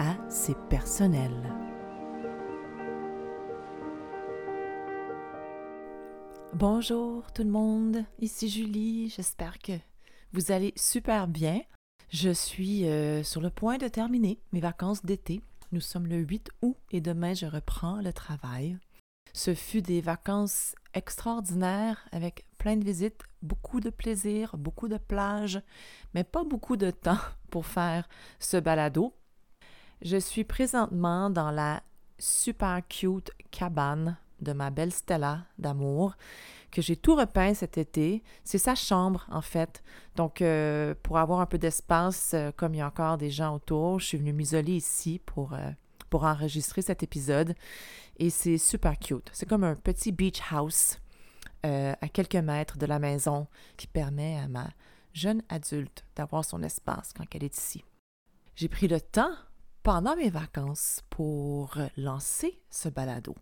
à C'est personnel. Bonjour tout le monde, ici Julie, j'espère que vous allez super bien. Je suis euh, sur le point de terminer mes vacances d'été. Nous sommes le 8 août et demain je reprends le travail. Ce fut des vacances extraordinaires avec plein de visites, beaucoup de plaisir, beaucoup de plages, mais pas beaucoup de temps pour faire ce balado. Je suis présentement dans la super cute cabane de ma belle Stella d'amour que j'ai tout repeint cet été. C'est sa chambre, en fait. Donc, euh, pour avoir un peu d'espace, euh, comme il y a encore des gens autour, je suis venue m'isoler ici pour, euh, pour enregistrer cet épisode. Et c'est super cute. C'est comme un petit beach house à quelques mètres de la maison qui permet à ma jeune adulte d'avoir son espace quand elle est ici. J'ai pris le temps pendant mes vacances pour lancer ce balado.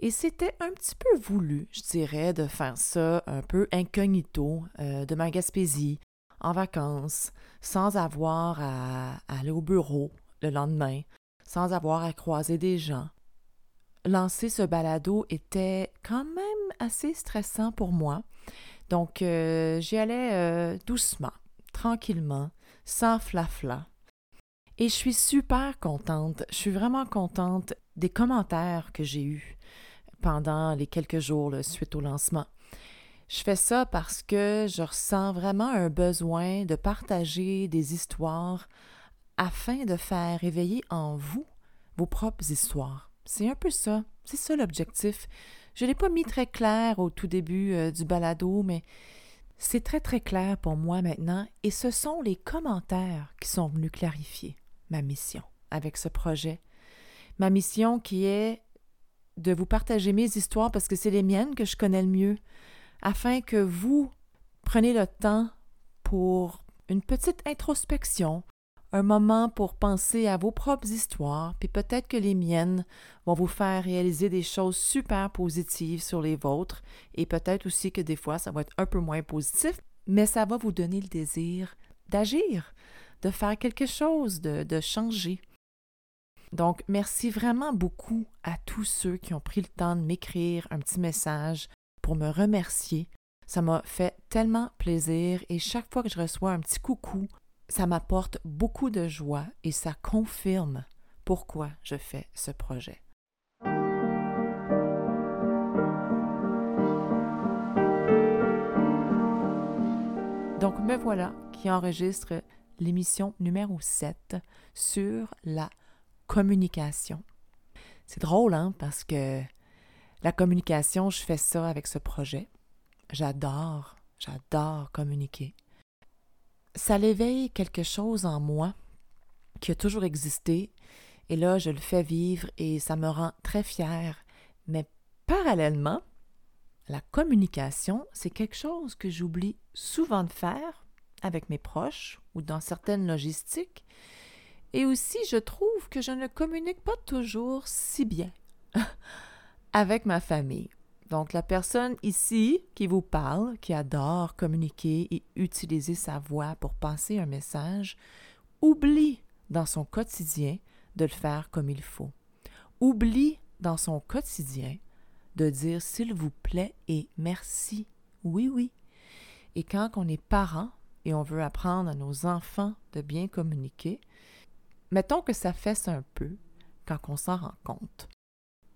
Et c'était un petit peu voulu, je dirais, de faire ça un peu incognito euh, de ma Gaspésie, en vacances, sans avoir à, aller au bureau le lendemain, sans avoir à croiser des gens. Lancer ce balado était quand même assez stressant pour moi, donc euh, j'y allais euh, doucement, tranquillement, sans flafla. Et je suis super contente, je suis vraiment contente des commentaires que j'ai eus pendant les quelques jours suite au lancement. Je fais ça parce que je ressens vraiment un besoin de partager des histoires afin de faire éveiller en vous vos propres histoires. C'est un peu ça, c'est ça l'objectif. Je ne l'ai pas mis très clair au tout début euh, du balado, mais c'est très très clair pour moi maintenant et ce sont les commentaires qui sont venus clarifier ma mission avec ce projet. Ma mission qui est de vous partager mes histoires parce que c'est les miennes que je connais le mieux, afin que vous preniez le temps pour une petite introspection, un moment pour penser à vos propres histoires, puis peut-être que les miennes vont vous faire réaliser des choses super positives sur les vôtres, et peut-être aussi que des fois ça va être un peu moins positif, mais ça va vous donner le désir d'agir, de faire quelque chose, de, changer. Donc, merci vraiment beaucoup à tous ceux qui ont pris le temps de m'écrire un petit message pour me remercier. Ça m'a fait tellement plaisir et chaque fois que je reçois un petit coucou, ça m'apporte beaucoup de joie et ça confirme pourquoi je fais ce projet. Donc me voilà qui enregistre l'émission numéro 7 sur la communication. C'est drôle, hein, parce que la communication, je fais ça avec ce projet. J'adore, j'adore communiquer. Ça l'éveille quelque chose en moi qui a toujours existé, et là, je le fais vivre et ça me rend très fière. Mais parallèlement, la communication, c'est quelque chose que j'oublie souvent de faire avec mes proches ou dans certaines logistiques et aussi, je trouve que je ne communique pas toujours si bien avec ma famille. Donc, la personne ici qui vous parle, qui adore communiquer et utiliser sa voix pour passer un message, oublie dans son quotidien de le faire comme il faut. Oublie dans son quotidien de dire s'il vous plaît et merci. Oui, oui. Et quand on est parent et on veut apprendre à nos enfants de bien communiquer, mettons que ça fesse un peu quand on s'en rend compte.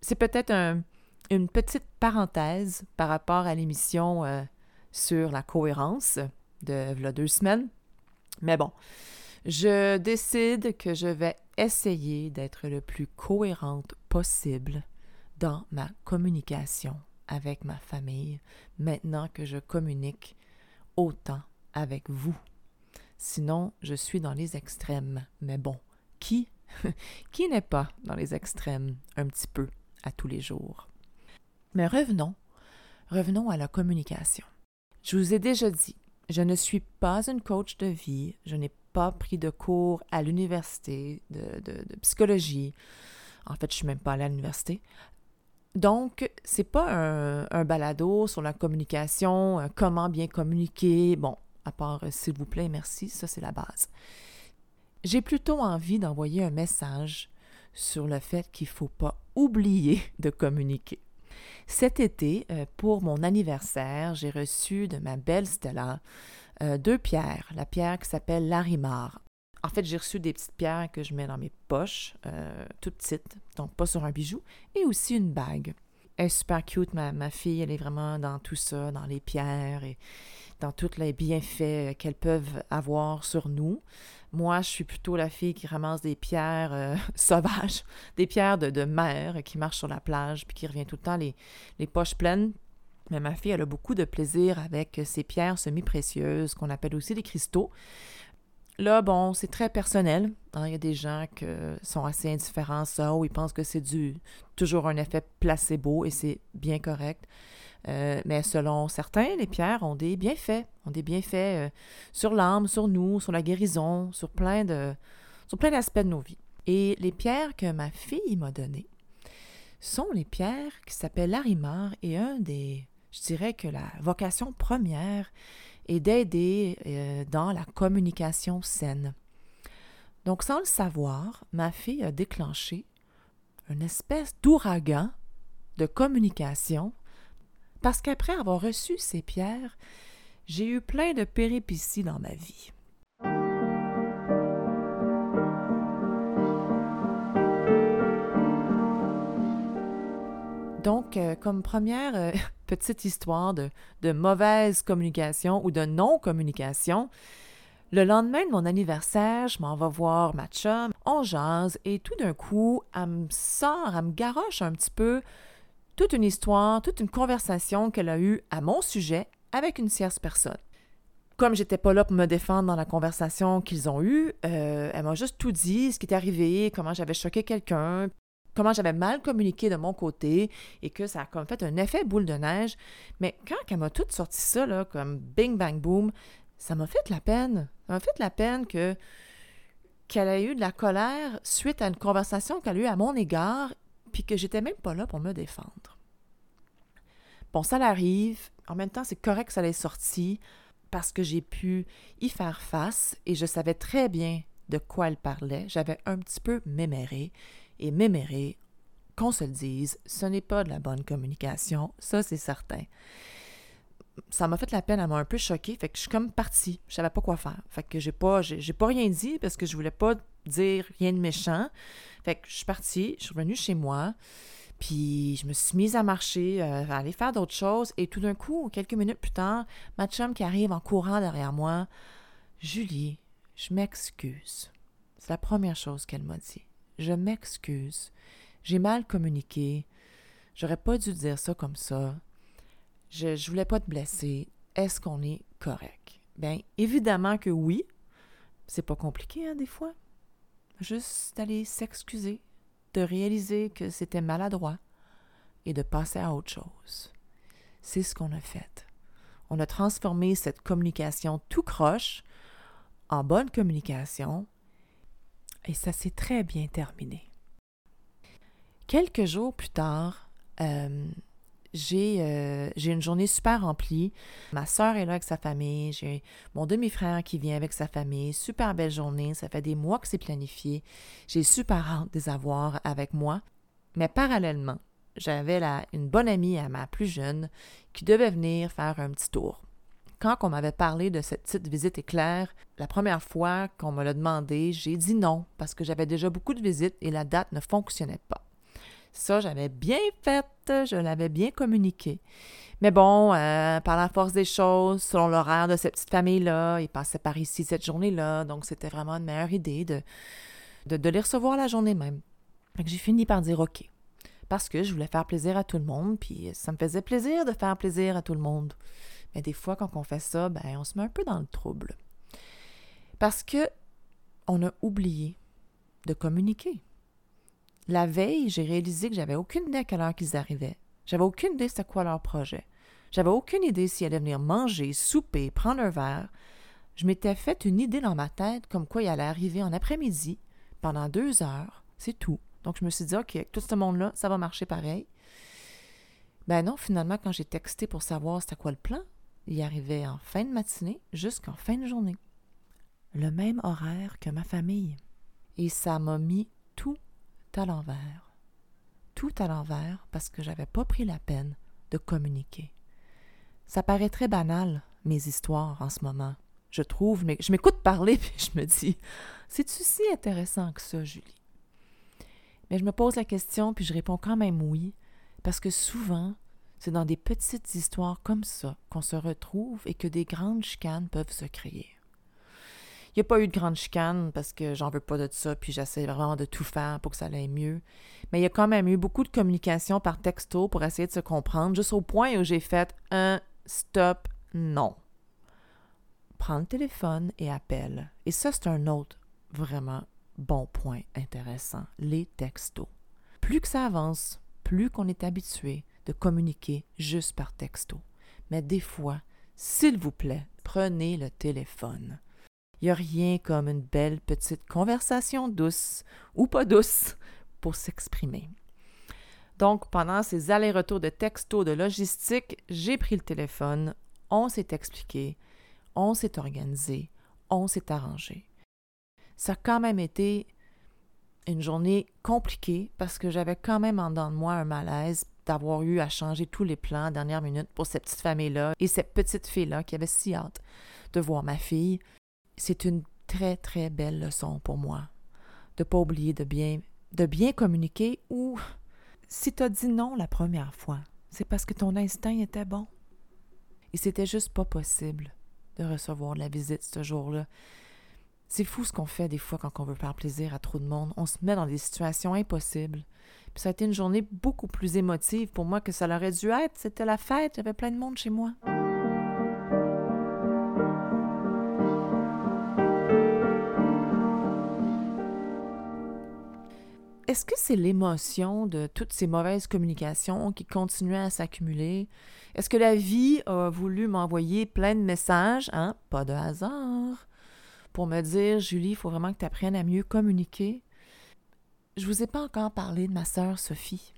C'est peut-être une petite parenthèse par rapport à l'émission euh, sur la cohérence de il deux semaines. Mais bon, je décide que je vais essayer d'être le plus cohérente possible dans ma communication avec ma famille maintenant que je communique autant avec vous. Sinon, je suis dans les extrêmes. Mais bon, qui? Qui n'est pas dans les extrêmes un petit peu à tous les jours? Mais revenons, revenons à la communication. Je vous ai déjà dit, je ne suis pas une coach de vie, je n'ai pas pris de cours à l'université de, de, psychologie. En fait, je suis même pas allée à l'université. Donc, c'est pas un, un, balado sur la communication, euh, comment bien communiquer. Bon, à part euh, s'il vous plaît, merci, ça c'est la base. J'ai plutôt envie d'envoyer un message sur le fait qu'il ne faut pas oublier de communiquer. Cet été, euh, pour mon anniversaire, j'ai reçu de ma belle Stella euh, deux pierres. La pierre qui s'appelle Larimar. En fait, j'ai reçu des petites pierres que je mets dans mes poches, toutes petites, donc pas sur un bijou, et aussi une bague. Elle est super cute, ma, ma fille, elle est vraiment dans tout ça, dans les pierres dans tous les bienfaits qu'elles peuvent avoir sur nous. Moi, je suis plutôt la fille qui ramasse des pierres euh, sauvages, des pierres de, mer qui marchent sur la plage, puis qui revient tout le temps les, poches pleines. Mais ma fille, elle a beaucoup de plaisir avec ces pierres semi-précieuses, qu'on appelle aussi des cristaux. Là, bon, c'est très personnel. Hein. Il y a des gens qui sont assez indifférents à ça, ou ils pensent que c'est toujours un effet placebo et c'est bien correct. Euh, mais selon certains, les pierres ont des bienfaits, ont des bienfaits euh, sur l'âme, sur nous, sur la guérison, sur plein de, plein d'aspects de nos vies. Et les pierres que ma fille m'a données sont les pierres qui s'appellent Larimar et un des, je dirais que la vocation première est d'aider euh, dans la communication saine. Donc, sans le savoir, ma fille a déclenché une espèce d'ouragan de communication parce qu'après avoir reçu ces pierres, j'ai eu plein de péripéties dans ma vie. Donc, euh, comme première euh, petite histoire de, de, mauvaise communication ou de non-communication, le lendemain de mon anniversaire, je m'en vais voir ma chum, on jase et tout d'un coup, elle me sort, elle me garoche un petit peu toute une histoire, toute une conversation qu'elle a eue à mon sujet avec une tierce personne. Comme j'étais pas là pour me défendre dans la conversation qu'ils ont eue, euh, elle m'a juste tout dit, ce qui était arrivé, comment j'avais choqué quelqu'un, comment j'avais mal communiqué de mon côté et que ça a comme fait un effet boule de neige. Mais quand elle m'a tout sorti ça, là, comme bing bang boom, ça m'a fait de la peine. Ça m'a fait de la peine que qu'elle ait eu de la colère suite à une conversation qu'elle a eue à mon égard puis que j'étais même pas là pour me défendre. Bon, ça l'arrive. En même temps, c'est correct que ça l'ait sorti parce que j'ai pu y faire face et je savais très bien de quoi elle parlait. J'avais un petit peu méméré. Et méméré, qu'on se le dise, ce n'est pas de la bonne communication, ça c'est certain. Ça m'a fait la peine, elle m'a un peu choquée, fait que je suis comme partie, je savais pas quoi faire. Fait que j'ai pas, j'ai pas rien dit parce que je voulais pas dire rien de méchant. Fait que je suis partie, je suis revenue chez moi, puis je me suis mise à marcher, euh, à aller faire d'autres choses, et tout d'un coup, quelques minutes plus tard, ma chum qui arrive en courant derrière moi, Julie, je m'excuse. C'est la première chose qu'elle m'a dit. Je m'excuse. J'ai mal communiqué. J'aurais pas dû dire ça comme ça. Je, je voulais pas te blesser. Est-ce qu'on est correct? Bien, évidemment que oui. C'est pas compliqué, hein, des fois juste d'aller s'excuser, de réaliser que c'était maladroit et de passer à autre chose. C'est ce qu'on a fait. On a transformé cette communication tout croche en bonne communication et ça s'est très bien terminé. Quelques jours plus tard, euh, euh, j'ai une journée super remplie. Ma soeur est là avec sa famille. J'ai mon demi-frère qui vient avec sa famille. Super belle journée. Ça fait des mois que c'est planifié. J'ai super hâte de les avoir avec moi. Mais parallèlement, j'avais une bonne amie à ma plus jeune qui devait venir faire un petit tour. Quand on m'avait parlé de cette petite visite éclair, la première fois qu'on me l'a demandé, j'ai dit non parce que j'avais déjà beaucoup de visites et la date ne fonctionnait pas. Ça, j'avais bien fait, je l'avais bien communiqué. Mais bon, euh, par la force des choses, selon l'horaire de cette petite famille-là, ils passaient par ici cette journée-là, donc c'était vraiment une meilleure idée de, de, les recevoir la journée même. J'ai fini par dire OK. Parce que je voulais faire plaisir à tout le monde, puis ça me faisait plaisir de faire plaisir à tout le monde. Mais des fois, quand on fait ça, ben, on se met un peu dans le trouble. Parce que on a oublié de communiquer. La veille, j'ai réalisé que j'avais aucune idée à quelle heure qu'ils arrivaient. J'avais aucune idée c'était quoi leur projet. J'avais aucune idée s'ils allaient venir manger, souper, prendre un verre. Je m'étais fait une idée dans ma tête comme quoi il allait arriver en après-midi, pendant deux heures, c'est tout. Donc je me suis dit, OK, tout ce monde-là, ça va marcher pareil. Ben non, finalement, quand j'ai texté pour savoir c'était quoi le plan, il arrivait en fin de matinée jusqu'en fin de journée. Le même horaire que ma famille. Et ça m'a mis tout à l'envers. Tout à l'envers parce que j'avais pas pris la peine de communiquer. Ça paraît très banal, mes histoires en ce moment. Je trouve, mais je m'écoute parler puis je me dis, c'est-tu si intéressant que ça, Julie? Mais je me pose la question puis je réponds quand même oui, parce que souvent, c'est dans des petites histoires comme ça qu'on se retrouve et que des grandes chicanes peuvent se créer. Il n'y a pas eu de grande chicane parce que j'en veux pas de ça, puis j'essaie vraiment de tout faire pour que ça aille mieux. Mais il y a quand même eu beaucoup de communication par texto pour essayer de se comprendre, juste au point où j'ai fait un stop, non. Prends le téléphone et appelle. Et ça, c'est un autre vraiment bon point intéressant, les textos. Plus que ça avance, plus qu'on est habitué de communiquer juste par texto. Mais des fois, s'il vous plaît, prenez le téléphone. Il n'y a rien comme une belle petite conversation douce ou pas douce pour s'exprimer. Donc, pendant ces allers-retours de texto, de logistique, j'ai pris le téléphone, on s'est expliqué, on s'est organisé, on s'est arrangé. Ça a quand même été une journée compliquée parce que j'avais quand même en dedans de moi un malaise d'avoir eu à changer tous les plans à dernière minute pour cette petite famille-là et cette petite fille-là qui avait si hâte de voir ma fille c'est une très, très belle leçon pour moi de ne pas oublier de bien, de bien communiquer ou si tu as dit non la première fois, c'est parce que ton instinct était bon. Et c'était juste pas possible de recevoir la visite ce jour-là. C'est fou ce qu'on fait des fois quand on veut faire plaisir à trop de monde. On se met dans des situations impossibles. Ça a été une journée beaucoup plus émotive pour moi que ça l'aurait dû être. C'était la fête, avait plein de monde chez moi. Est-ce que c'est l'émotion de toutes ces mauvaises communications qui continuaient à s'accumuler? Est-ce que la vie a voulu m'envoyer plein de messages, hein? Pas de hasard, pour me dire, Julie, il faut vraiment que tu apprennes à mieux communiquer? Je vous ai pas encore parlé de ma sœur Sophie.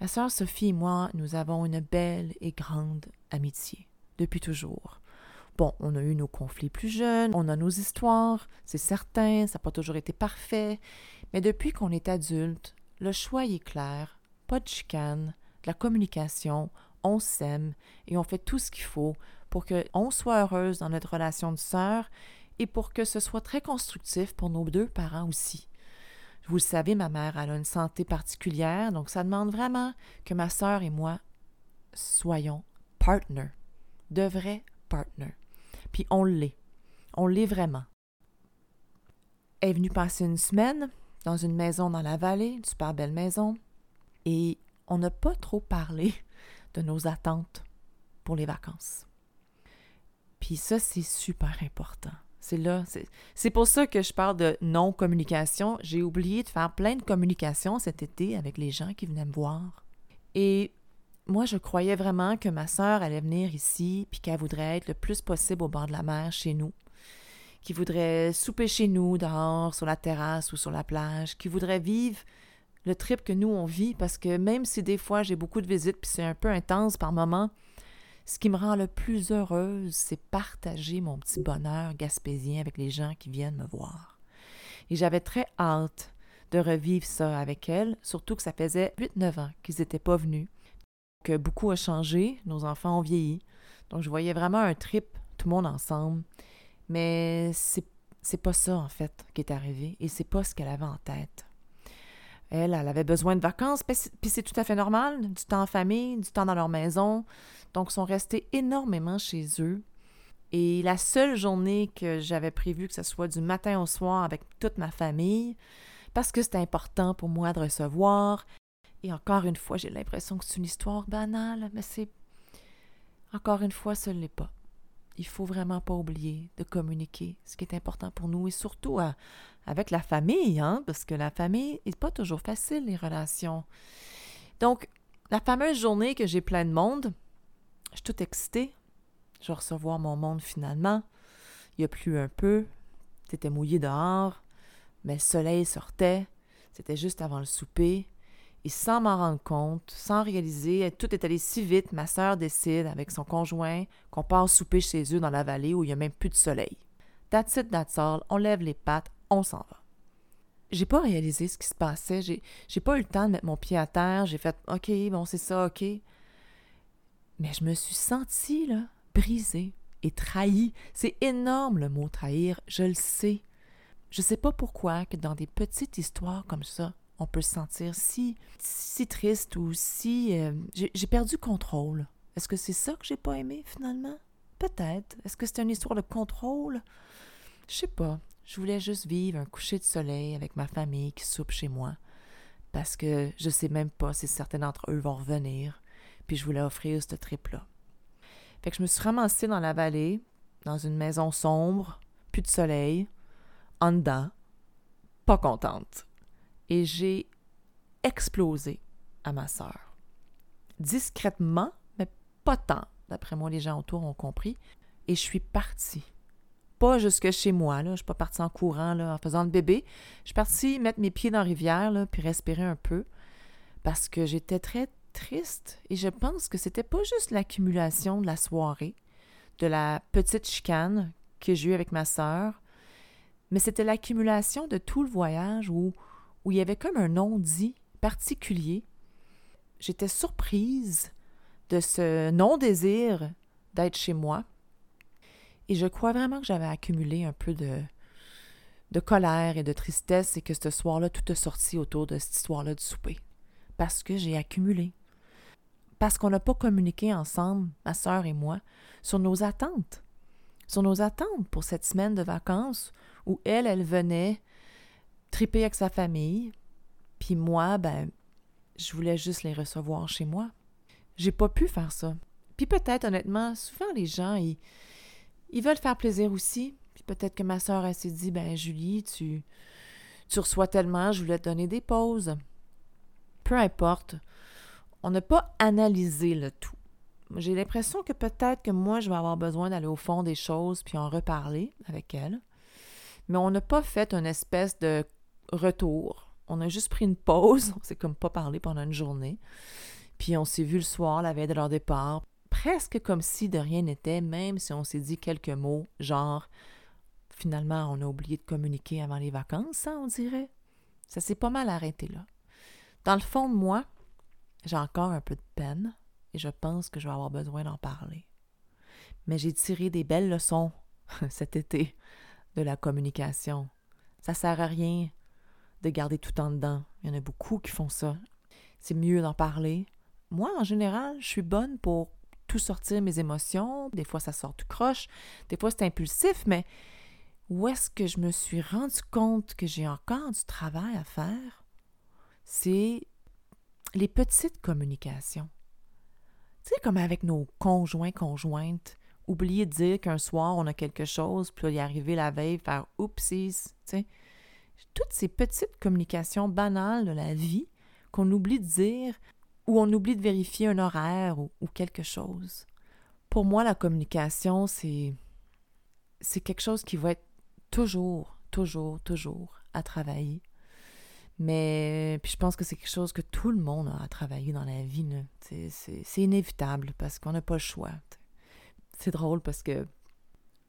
Ma sœur Sophie et moi, nous avons une belle et grande amitié, depuis toujours. Bon, on a eu nos conflits plus jeunes, on a nos histoires, c'est certain, ça n'a pas toujours été parfait, mais depuis qu'on est adulte, le choix est clair, pas de chicane, de la communication, on s'aime et on fait tout ce qu'il faut pour qu'on soit heureuse dans notre relation de sœur et pour que ce soit très constructif pour nos deux parents aussi. Vous le savez, ma mère a une santé particulière, donc ça demande vraiment que ma sœur et moi soyons partners, de vrais partners. Puis on l'est. On l'est vraiment. Elle est venue passer une semaine dans une maison dans la vallée, une super belle maison, et on n'a pas trop parlé de nos attentes pour les vacances. Puis ça, c'est super important. C'est là, c'est pour ça que je parle de non-communication. J'ai oublié de faire plein de communications cet été avec les gens qui venaient me voir. Et moi, je croyais vraiment que ma sœur allait venir ici, puis qu'elle voudrait être le plus possible au bord de la mer chez nous, qui voudrait souper chez nous, dehors, sur la terrasse ou sur la plage, qui voudrait vivre le trip que nous on vit, parce que même si des fois j'ai beaucoup de visites, puis c'est un peu intense par moments, ce qui me rend le plus heureuse, c'est partager mon petit bonheur gaspésien avec les gens qui viennent me voir. Et j'avais très hâte de revivre ça avec elle, surtout que ça faisait 8-9 ans qu'ils n'étaient pas venus que beaucoup a changé, nos enfants ont vieilli. Donc, je voyais vraiment un trip, tout le monde ensemble. Mais c'est, c'est pas ça, en fait, qui est arrivé et c'est pas ce qu'elle avait en tête. Elle, elle avait besoin de vacances, puis c'est tout à fait normal, du temps en famille, du temps dans leur maison. Donc, ils sont restés énormément chez eux. Et la seule journée que j'avais prévu que ce soit du matin au soir avec toute ma famille, parce que c'était important pour moi de recevoir, et encore une fois, j'ai l'impression que c'est une histoire banale, mais c'est. Encore une fois, ce ne l'est pas. Il faut vraiment pas oublier de communiquer ce qui est important pour nous et surtout avec la famille, hein, parce que la famille n'est pas toujours facile, les relations. Donc, la fameuse journée que j'ai plein de monde, je suis toute excitée. Je vais recevoir mon monde finalement. Il a plu un peu. C'était mouillé dehors, mais le soleil sortait. C'était juste avant le souper. Et sans m'en rendre compte, sans réaliser, tout est allé si vite, ma sœur décide avec son conjoint qu'on part souper chez eux dans la vallée où il n'y a même plus de soleil. That's it, that's all. On lève les pattes, on s'en va. J'ai pas réalisé ce qui se passait. J'ai, j'ai pas eu le temps de mettre mon pied à terre. J'ai fait OK, bon, c'est ça, OK. Mais je me suis sentie, là, brisée et trahie. C'est énorme le mot trahir, je le sais. Je sais pas pourquoi que dans des petites histoires comme ça, on peut se sentir si, triste ou si... Euh, j'ai perdu contrôle. Est-ce que c'est ça que j'ai pas aimé finalement? Peut-être. Est-ce que c'est une histoire de contrôle? Je sais pas. Je voulais juste vivre un coucher de soleil avec ma famille qui soupe chez moi. Parce que je sais même pas si certains d'entre eux vont revenir. Puis je voulais offrir ce trip-là. Fait que je me suis ramassée dans la vallée, dans une maison sombre, plus de soleil, en dedans, pas contente et j'ai explosé à ma sœur. Discrètement, mais pas tant. D'après moi, les gens autour ont compris. Et je suis partie. Pas jusque chez moi, là. Je suis pas partie en courant, là, en faisant le bébé. Je suis partie mettre mes pieds dans la rivière, puis respirer un peu. Parce que j'étais très triste. Et je pense que c'était pas juste l'accumulation de la soirée, de la petite chicane que j'ai eue avec ma sœur, mais c'était l'accumulation de tout le voyage où où il y avait comme un non-dit particulier. J'étais surprise de ce non-désir d'être chez moi. Et je crois vraiment que j'avais accumulé un peu de, de colère et de tristesse et que ce soir-là, tout est sorti autour de cette histoire-là du souper. Parce que j'ai accumulé. Parce qu'on n'a pas communiqué ensemble, ma sœur et moi, sur nos attentes. Sur nos attentes pour cette semaine de vacances où elle, elle venait triper avec sa famille. Puis moi, ben, je voulais juste les recevoir chez moi. J'ai pas pu faire ça. Puis peut-être, honnêtement, souvent les gens, ils, ils veulent faire plaisir aussi. Puis peut-être que ma soeur, elle s'est dit, ben Julie, tu, tu reçois tellement, je voulais te donner des pauses. Peu importe. On n'a pas analysé le tout. J'ai l'impression que peut-être que moi, je vais avoir besoin d'aller au fond des choses puis en reparler avec elle. Mais on n'a pas fait une espèce de retour. On a juste pris une pause, on s'est comme pas parlé pendant une journée. Puis on s'est vu le soir, la veille de leur départ, presque comme si de rien n'était, même si on s'est dit quelques mots, genre finalement on a oublié de communiquer avant les vacances, ça on dirait. Ça s'est pas mal arrêté là. Dans le fond de moi, j'ai encore un peu de peine et je pense que je vais avoir besoin d'en parler. Mais j'ai tiré des belles leçons cet été de la communication. Ça sert à rien de garder tout en dedans. Il y en a beaucoup qui font ça. C'est mieux d'en parler. Moi, en général, je suis bonne pour tout sortir mes émotions. Des fois, ça sort tout croche. Des fois, c'est impulsif, mais où est-ce que je me suis rendu compte que j'ai encore du travail à faire? C'est les petites communications. Tu sais, comme avec nos conjoints, conjointes, oublier de dire qu'un soir, on a quelque chose, puis y arriver la veille, faire « oupsies », tu sais toutes ces petites communications banales de la vie qu'on oublie de dire ou on oublie de vérifier un horaire ou, quelque chose. Pour moi, la communication, c'est c'est quelque chose qui va être toujours, toujours, toujours à travailler. Mais puis je pense que c'est quelque chose que tout le monde a à travailler dans la vie. C'est inévitable parce qu'on n'a pas le choix. C'est drôle parce que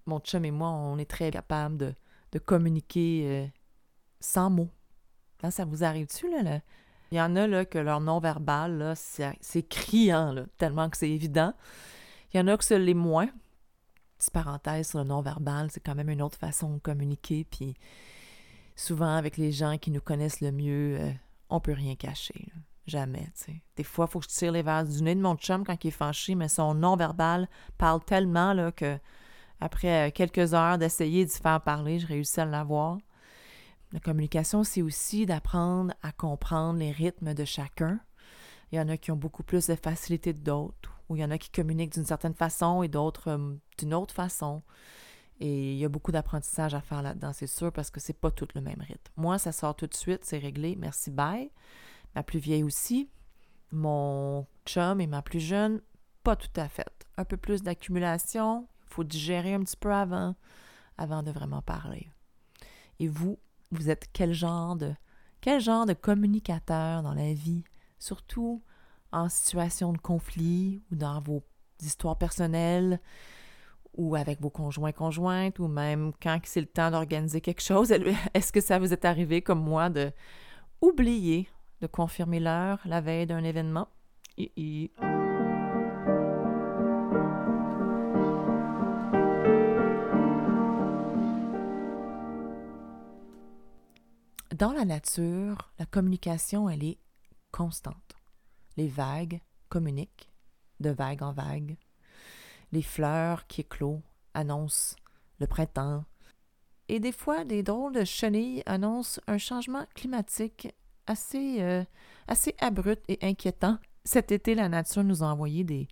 mon chum et moi, on est très capables de, communiquer euh, sans mots. ça vous arrive-tu, là? Il y en a là, que leur non-verbal, c'est criant, là, tellement que c'est évident. Il y en a que c'est les moins. Petite parenthèse sur le non-verbal, c'est quand même une autre façon de communiquer. Puis souvent, avec les gens qui nous connaissent le mieux, on euh, on peut rien cacher. Jamais. Des fois, il faut que je tire les verres du nez de mon chum quand il est fâché, mais son non-verbal parle tellement là, que après euh, quelques heures d'essayer d'y faire parler, je réussis à l'avoir. La communication, c'est aussi d'apprendre à comprendre les rythmes de chacun Il y en a qui ont beaucoup plus de facilité que d'autres, ou il y en a qui communiquent d'une certaine façon et d'autres euh, d'une autre façon. Et il y a beaucoup d'apprentissage à faire là-dedans, c'est sûr, parce que c'est pas tout le même rythme. Moi, ça sort tout de suite, c'est réglé, merci, bye. Ma plus vieille aussi. Mon chum et ma plus jeune, pas tout à fait. Un peu plus d'accumulation, il faut digérer un petit peu avant, avant de vraiment parler. Et vous, vous êtes quel genre de quel genre de communicateur dans la vie, surtout en situation de conflit ou dans vos histoires personnelles ou avec vos conjoints conjointes ou même quand c'est le temps d'organiser quelque chose, est-ce que ça vous est arrivé comme moi de oublier de confirmer l'heure la veille d'un événement? Dans la nature, la communication, elle est constante. Les vagues communiquent de vague en vague. Les fleurs qui éclosent annoncent le printemps. Et des fois, des drôles de chenilles annoncent un changement climatique assez, euh, assez abrupt et inquiétant. Cet été, la nature nous a envoyé des,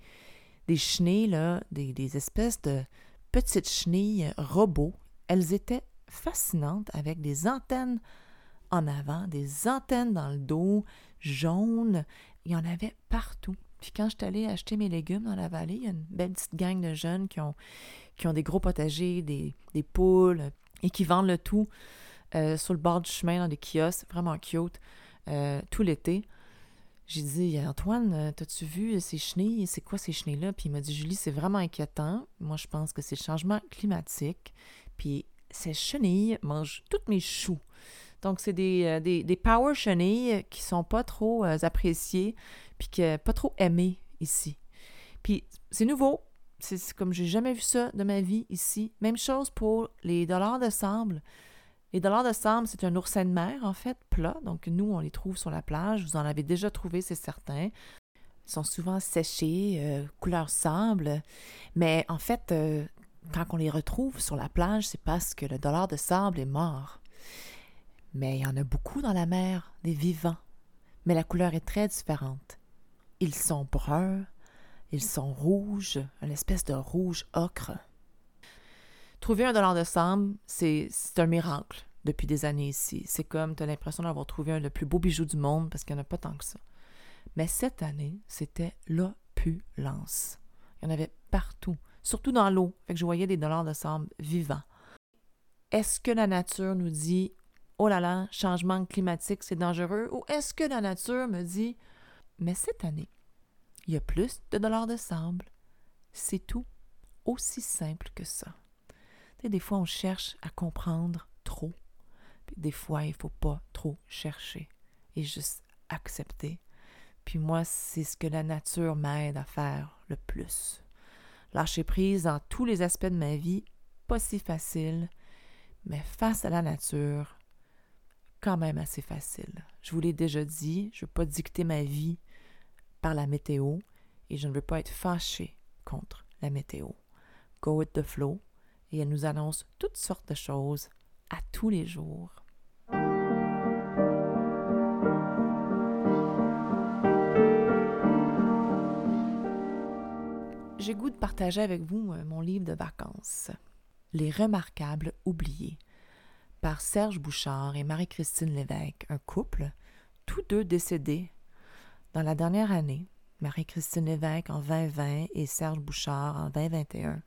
des chenilles, des, des espèces de petites chenilles robots. Elles étaient fascinantes avec des antennes en avant, des antennes dans le dos, jaunes. Il y en avait partout. Puis quand je suis allée acheter mes légumes dans la vallée, il y a une belle petite gang de jeunes qui ont, des gros potagers, des, poules, et qui vendent le tout euh, sur le bord du chemin dans des kiosques, vraiment cute, euh, tout l'été. J'ai dit, Antoine, euh, t'as-tu vu ces chenilles? C'est quoi ces chenilles-là? Puis il m'a dit, Julie, c'est vraiment inquiétant. Moi, je pense que c'est le changement climatique. Puis ces chenilles mangent tous mes choux. Donc, c'est des, euh, des, des, power chenilles qui sont pas trop euh, appréciées, puis que, pas trop aimées ici. Puis, c'est nouveau. C'est comme j'ai jamais vu ça de ma vie ici. Même chose pour les dollars de sable. Les dollars de sable, c'est un oursin de mer, en fait, plat. Donc, nous, on les trouve sur la plage. Vous en avez déjà trouvé, c'est certain. Ils sont souvent séchés, euh, couleur sable. Mais en fait, quand on les retrouve sur la plage, c'est parce que le dollar de sable est mort. Mais il y en a beaucoup dans la mer, des vivants. Mais la couleur est très différente. Ils sont bruns, ils sont rouges, une espèce de rouge ocre. Trouver un dollar de sable, c'est un miracle depuis des années ici. C'est comme tu as l'impression d'avoir trouvé un le plus beau bijou du monde parce qu'il n'y en a pas tant que ça. Mais cette année, c'était l'opulence. Il y en avait partout, surtout dans l'eau. Fait que je voyais des dollars de sable vivants. Est-ce que la nature nous dit oh là là, changement climatique, c'est dangereux, ou est-ce que la nature me dit, mais cette année, il y a plus de dollars de sable. C'est tout. Aussi simple que ça. des fois, on cherche à comprendre trop. Des fois, il ne faut pas trop chercher et juste accepter. Puis moi, c'est ce que la nature m'aide à faire le plus. Lâcher prise dans tous les aspects de ma vie, pas si facile, mais face à la nature, quand même assez facile. Je vous l'ai déjà dit, je ne veux pas dicter ma vie par la météo et je ne veux pas être fâché contre la météo. Go with the flow et elle nous annonce toutes sortes de choses à tous les jours. J'ai goût de partager avec vous euh, mon livre de vacances, Les remarquables oubliés par Serge Bouchard et Marie-Christine Lévesque, un couple, tous deux décédés dans la dernière année, Marie-Christine Lévesque en 2020 et Serge Bouchard en 2021.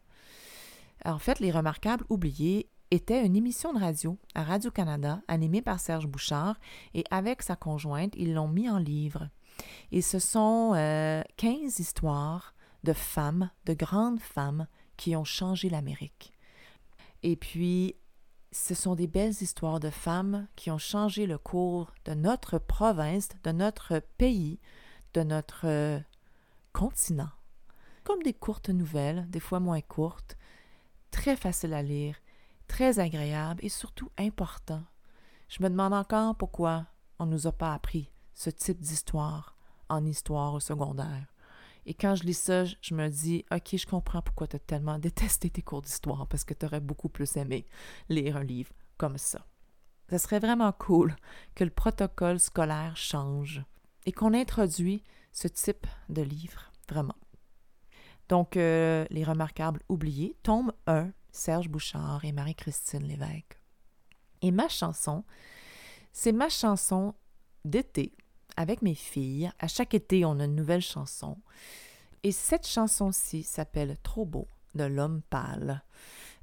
En fait, Les Remarquables oubliés était une émission de radio à Radio-Canada animée par Serge Bouchard et avec sa conjointe, ils l'ont mis en livre. Et ce sont euh, 15 histoires de femmes, de grandes femmes qui ont changé l'Amérique. Et puis, ce sont des belles histoires de femmes qui ont changé le cours de notre province, de notre pays, de notre euh, continent. Comme des courtes nouvelles, des fois moins courtes, très faciles à lire, très agréables et surtout importants. Je me demande encore pourquoi on ne nous a pas appris ce type d'histoire en histoire secondaire. Et quand je lis ça, je me dis, OK, je comprends pourquoi tu as tellement détesté tes cours d'histoire, parce que tu aurais beaucoup plus aimé lire un livre comme ça. Ce serait vraiment cool que le protocole scolaire change et qu'on introduit ce type de livre, vraiment. Donc, euh, Les Remarquables oubliés, tome 1, Serge Bouchard et Marie-Christine Lévesque. Et ma chanson, c'est ma chanson d'été avec mes filles. À chaque été, on a une nouvelle chanson. Et cette chanson-ci s'appelle Trop beau de l'homme pâle.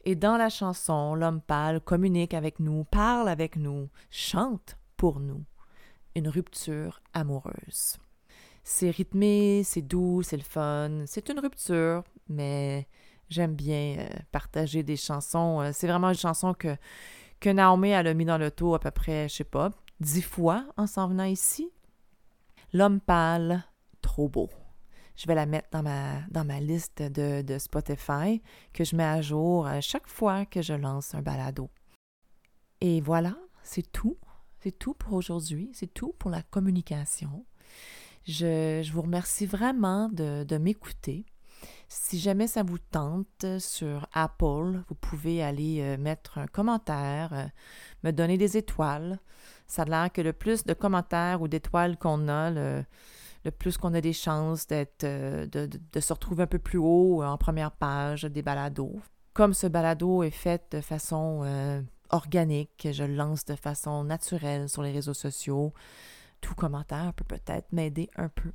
Et dans la chanson, l'homme pâle communique avec nous, parle avec nous, chante pour nous une rupture amoureuse. C'est rythmé, c'est doux, c'est le fun, c'est une rupture, mais j'aime bien euh, partager des chansons. Euh, c'est vraiment une chanson que, que Naomi a mis dans le l'auto à peu près, je sais pas, dix fois en s'en venant ici. L'homme pâle, trop beau. Je vais la mettre dans ma, dans ma liste de, Spotify que je mets à jour à chaque fois que je lance un balado. Et voilà, c'est tout. C'est tout pour aujourd'hui. C'est tout pour la communication. Je, vous remercie vraiment de, de m'écouter. Si jamais ça vous tente sur Apple, vous pouvez aller euh, mettre un commentaire, euh, me donner des étoiles. Ça a l'air que le plus de commentaires ou d'étoiles qu'on a, le, plus qu'on a des chances euh, de, se retrouver un peu plus haut en première page des balados. Comme ce balado est fait de façon organique, je le lance de façon naturelle sur les réseaux sociaux, tout commentaire peut peut-être m'aider un peu.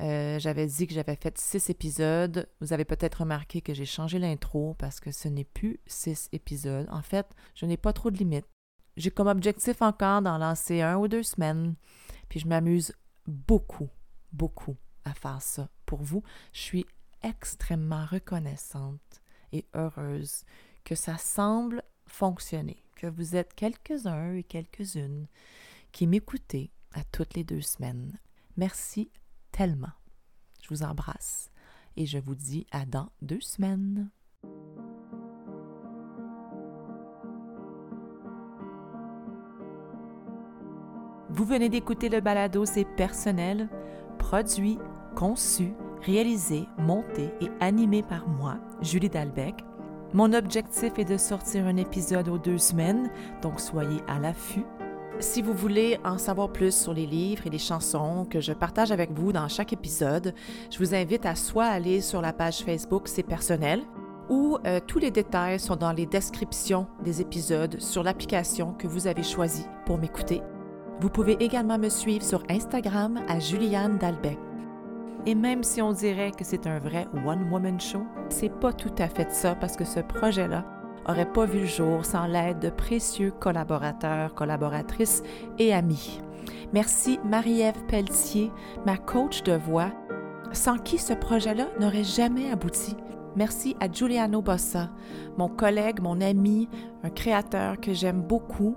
Euh, j'avais dit que j'avais fait six épisodes. Vous avez peut-être remarqué que j'ai changé l'intro parce que ce n'est plus six épisodes. En fait, je n'ai pas trop de limites. J'ai comme objectif encore d'en lancer un ou deux semaines. Puis je m'amuse beaucoup, beaucoup à faire ça pour vous. Je suis extrêmement reconnaissante et heureuse que ça semble fonctionner, que vous êtes quelques-uns et quelques-unes qui m'écoutez à toutes les deux semaines. Merci tellement. Je vous embrasse et je vous dis à dans deux semaines. Vous venez d'écouter le balado C'est personnel, produit, conçu, réalisé, monté et animé par moi, Julie Dalbec. Mon objectif est de sortir un épisode aux deux semaines, donc soyez à l'affût. Si vous voulez en savoir plus sur les livres et les chansons que je partage avec vous dans chaque épisode, je vous invite à soit aller sur la page Facebook C'est personnel ou euh, tous les détails sont dans les descriptions des épisodes sur l'application que vous avez choisie pour m'écouter. Vous pouvez également me suivre sur Instagram à Juliane Dalbec. Et même si on dirait que c'est un vrai one-woman show, c'est pas tout à fait ça parce que ce projet-là aurait pas vu le jour sans l'aide de précieux collaborateurs, collaboratrices et amis. Merci Marie-Ève Pelletier, ma coach de voix, sans qui ce projet-là n'aurait jamais abouti. Merci à Giuliano Bossa, mon collègue, mon ami, un créateur que j'aime beaucoup,